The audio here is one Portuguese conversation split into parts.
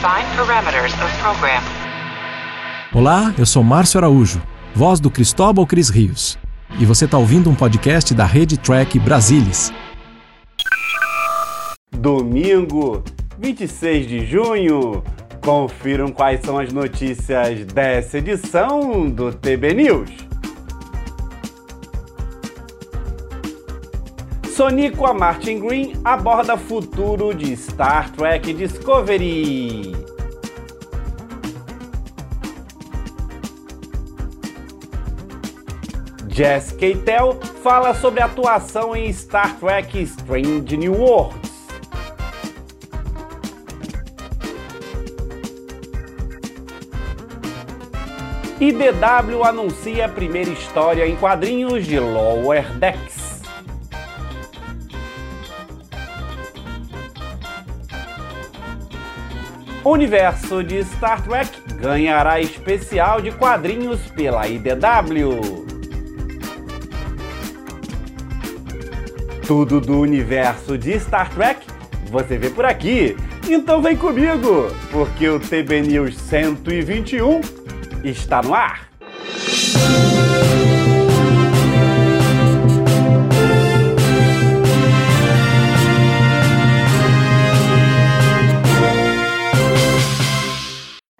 Define parameters of program. Olá, eu sou Márcio Araújo, voz do Cristóbal Cris Rios. E você está ouvindo um podcast da Rede Track Brasilis. Domingo, 26 de junho. Confiram quais são as notícias dessa edição do TB News. Sonico Martin Green aborda futuro de Star Trek Discovery. Jess Keitel fala sobre a atuação em Star Trek Strange New Worlds. IDW anuncia a primeira história em quadrinhos de Lower Decks. Universo de Star Trek ganhará especial de quadrinhos pela IDW. Tudo do universo de Star Trek você vê por aqui. Então vem comigo, porque o TB News 121 está no ar.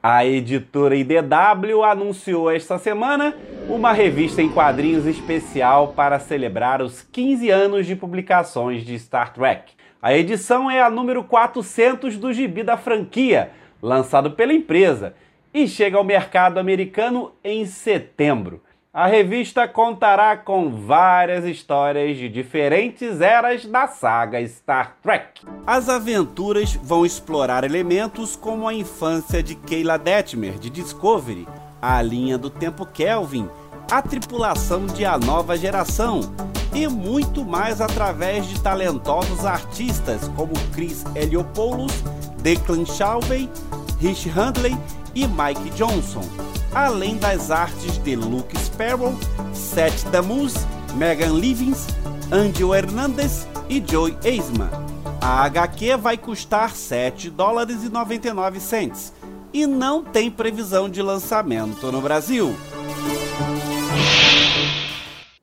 A editora IDW anunciou esta semana uma revista em quadrinhos especial para celebrar os 15 anos de publicações de Star Trek. A edição é a número 400 do gibi da franquia, lançado pela empresa, e chega ao mercado americano em setembro. A revista contará com várias histórias de diferentes eras da saga Star Trek. As aventuras vão explorar elementos como a infância de Kayla Detmer de Discovery, a linha do tempo Kelvin, a tripulação de A Nova Geração e muito mais através de talentosos artistas como Chris Heliopoulos, Declan Shalvey, Rich Handley e Mike Johnson, além das artes de Luke Sparrow, Seth Damus, Megan Livings, Angel Hernandez e Joey Eisman. A HQ vai custar 7 dólares e 99 cents e não tem previsão de lançamento no Brasil.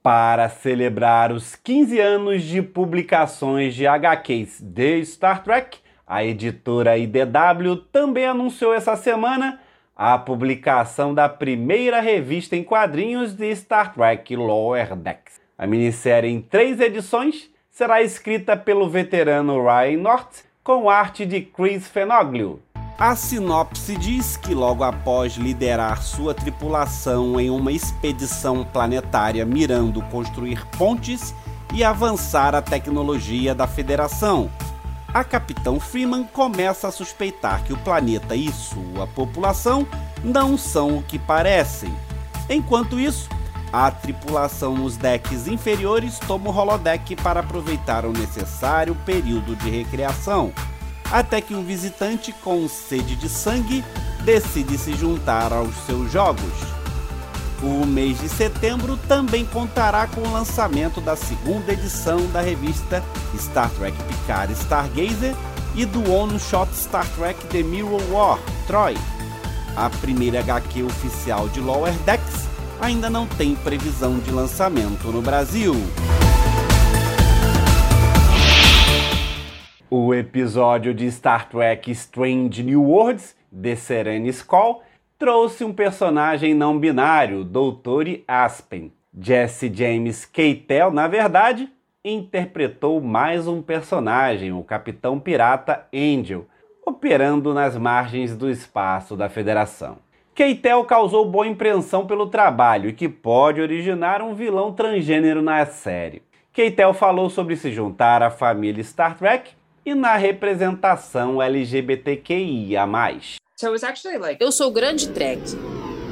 Para celebrar os 15 anos de publicações de HQs de Star Trek, a editora IDW também anunciou essa semana a publicação da primeira revista em quadrinhos de Star Trek Lower Decks. A minissérie em três edições será escrita pelo veterano Ryan North com arte de Chris Fenoglio. A sinopse diz que logo após liderar sua tripulação em uma expedição planetária mirando construir pontes e avançar a tecnologia da Federação, a Capitão Freeman começa a suspeitar que o planeta e sua população não são o que parecem. Enquanto isso, a tripulação nos decks inferiores toma o holodeck para aproveitar o necessário período de recreação até que um visitante com sede de sangue decide se juntar aos seus jogos. O mês de setembro também contará com o lançamento da segunda edição da revista Star Trek Picard Stargazer e do One Shot Star Trek The Mirror War Troy. A primeira HQ oficial de Lower Decks ainda não tem previsão de lançamento no Brasil. O episódio de Star Trek Strange New Worlds, The Serenis Call, trouxe um personagem não binário, Doutor Aspen. Jesse James Keitel, na verdade, interpretou mais um personagem, o Capitão Pirata Angel, operando nas margens do espaço da Federação. Keitel causou boa impressão pelo trabalho e que pode originar um vilão transgênero na série. Keitel falou sobre se juntar à família Star Trek e na representação LGBTQIA+. Eu sou grande Trek.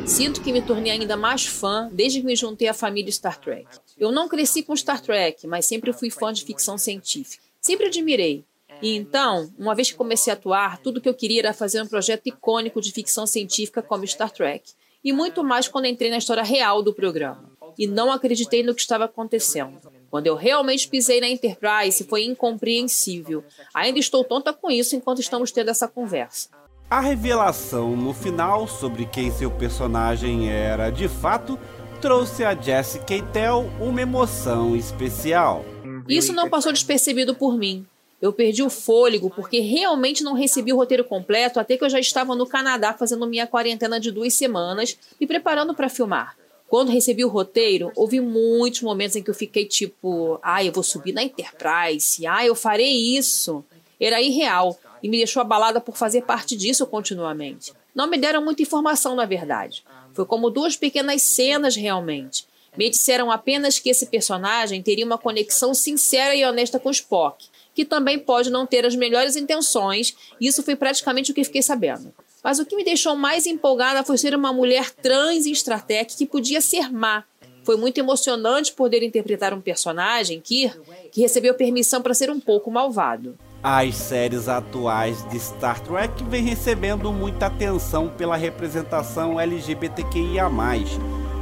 Sinto que me tornei ainda mais fã desde que me juntei à família Star Trek. Eu não cresci com Star Trek, mas sempre fui fã de ficção científica. Sempre admirei. E então, uma vez que comecei a atuar, tudo que eu queria era fazer um projeto icônico de ficção científica como Star Trek. E muito mais quando entrei na história real do programa. E não acreditei no que estava acontecendo. Quando eu realmente pisei na Enterprise, foi incompreensível. Ainda estou tonta com isso enquanto estamos tendo essa conversa. A revelação no final sobre quem seu personagem era de fato trouxe a Jessie Keitel uma emoção especial. Isso não passou despercebido por mim. Eu perdi o fôlego porque realmente não recebi o roteiro completo até que eu já estava no Canadá fazendo minha quarentena de duas semanas e preparando para filmar. Quando recebi o roteiro, houve muitos momentos em que eu fiquei tipo, ah, eu vou subir na Enterprise, ah, eu farei isso. Era irreal e me deixou abalada por fazer parte disso continuamente. Não me deram muita informação, na verdade. Foi como duas pequenas cenas realmente. Me disseram apenas que esse personagem teria uma conexão sincera e honesta com Spock, que também pode não ter as melhores intenções, e isso foi praticamente o que fiquei sabendo. Mas o que me deixou mais empolgada foi ser uma mulher trans em Stratec que podia ser má. Foi muito emocionante poder interpretar um personagem, Kir, que recebeu permissão para ser um pouco malvado. As séries atuais de Star Trek vêm recebendo muita atenção pela representação LGBTQIA+,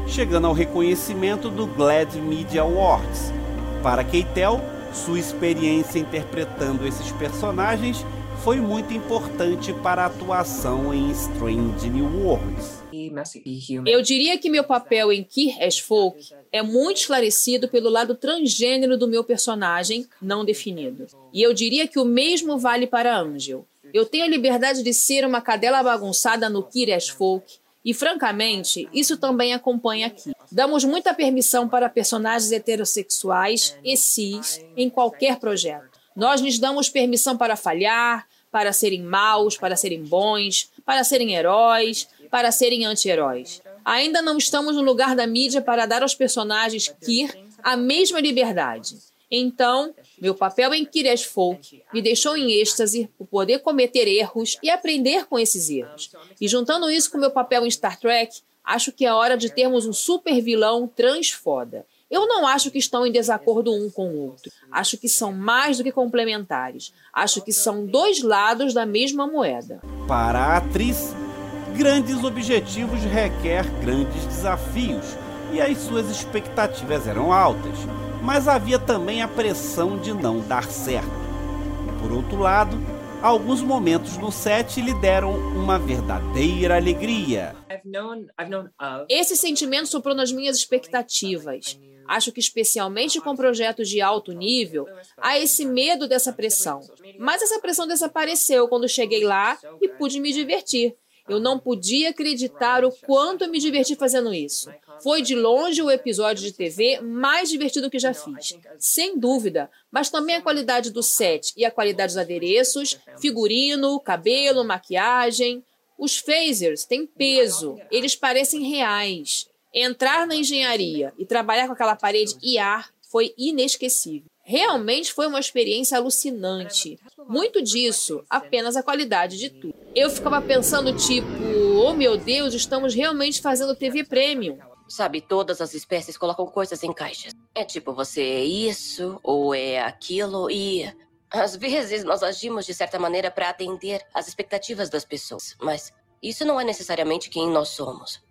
chegando ao reconhecimento do GLAAD Media Awards. Para Keitel, sua experiência interpretando esses personagens foi muito importante para a atuação em Strange New Worlds. Eu diria que meu papel em Kir Folk é muito esclarecido pelo lado transgênero do meu personagem, não definido. E eu diria que o mesmo vale para Angel. Eu tenho a liberdade de ser uma cadela bagunçada no Kir as Folk, e francamente, isso também acompanha aqui. Damos muita permissão para personagens heterossexuais e cis em qualquer projeto. Nós lhes damos permissão para falhar, para serem maus, para serem bons, para serem heróis, para serem anti-heróis. Ainda não estamos no lugar da mídia para dar aos personagens Kir a mesma liberdade. Então, meu papel em Kir as Folk me deixou em êxtase por poder cometer erros e aprender com esses erros. E juntando isso com meu papel em Star Trek, acho que é hora de termos um super vilão transfoda. Eu não acho que estão em desacordo um com o outro. Acho que são mais do que complementares. Acho que são dois lados da mesma moeda. Para a atriz, grandes objetivos requer grandes desafios e as suas expectativas eram altas, mas havia também a pressão de não dar certo. Por outro lado, alguns momentos no set lhe deram uma verdadeira alegria. Esse sentimento soprou nas minhas expectativas. Acho que, especialmente com projetos de alto nível, há esse medo dessa pressão. Mas essa pressão desapareceu quando cheguei lá e pude me divertir. Eu não podia acreditar o quanto eu me diverti fazendo isso. Foi de longe o episódio de TV mais divertido que já fiz. Sem dúvida, mas também a qualidade do set e a qualidade dos adereços, figurino, cabelo, maquiagem. Os phasers têm peso, eles parecem reais. Entrar na engenharia e trabalhar com aquela parede e ar foi inesquecível. Realmente foi uma experiência alucinante. Muito disso, apenas a qualidade de tudo. Eu ficava pensando, tipo, oh meu Deus, estamos realmente fazendo TV Premium. Sabe, todas as espécies colocam coisas em caixas. É tipo, você é isso ou é aquilo e. Às vezes nós agimos de certa maneira para atender às expectativas das pessoas, mas isso não é necessariamente quem nós somos.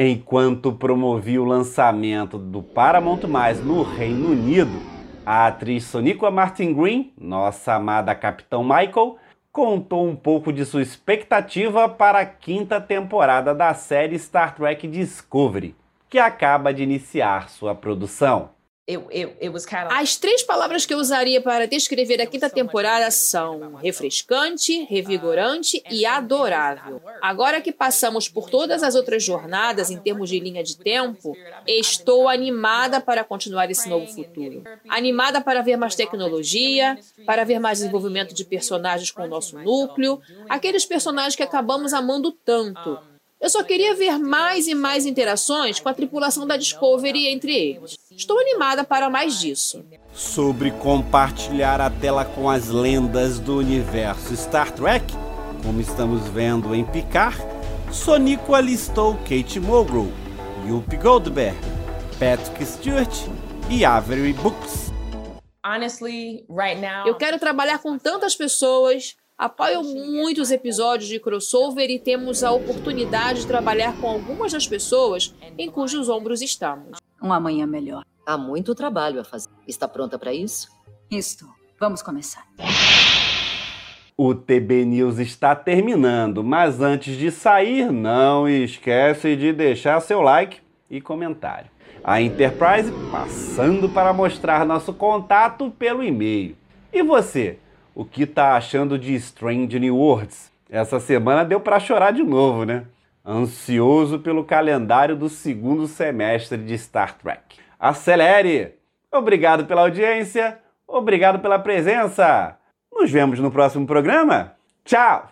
Enquanto promovia o lançamento do Paramount+, no Reino Unido, a atriz Sonequa Martin Green, nossa amada Capitão Michael, contou um pouco de sua expectativa para a quinta temporada da série Star Trek Discovery, que acaba de iniciar sua produção. As três palavras que eu usaria para descrever a quinta temporada são refrescante, revigorante e adorável. Agora que passamos por todas as outras jornadas em termos de linha de tempo, estou animada para continuar esse novo futuro. Animada para ver mais tecnologia, para ver mais desenvolvimento de personagens com o nosso núcleo, aqueles personagens que acabamos amando tanto. Eu só queria ver mais e mais interações com a tripulação da Discovery entre eles. Estou animada para mais disso. Sobre compartilhar a tela com as lendas do universo Star Trek, como estamos vendo em Picard, Sonico alistou Kate Mulgrew, Whoopi Goldberg, Patrick Stewart e Avery Brooks. Eu quero trabalhar com tantas pessoas, Apoio muito os episódios de crossover e temos a oportunidade de trabalhar com algumas das pessoas em cujos ombros estamos. Um amanhã melhor. Há muito trabalho a fazer. Está pronta para isso? Estou. Vamos começar. O TB News está terminando, mas antes de sair, não esquece de deixar seu like e comentário. A Enterprise passando para mostrar nosso contato pelo e-mail. E você, o que está achando de Strange New Worlds? Essa semana deu para chorar de novo, né? Ansioso pelo calendário do segundo semestre de Star Trek. Acelere! Obrigado pela audiência, obrigado pela presença. Nos vemos no próximo programa. Tchau!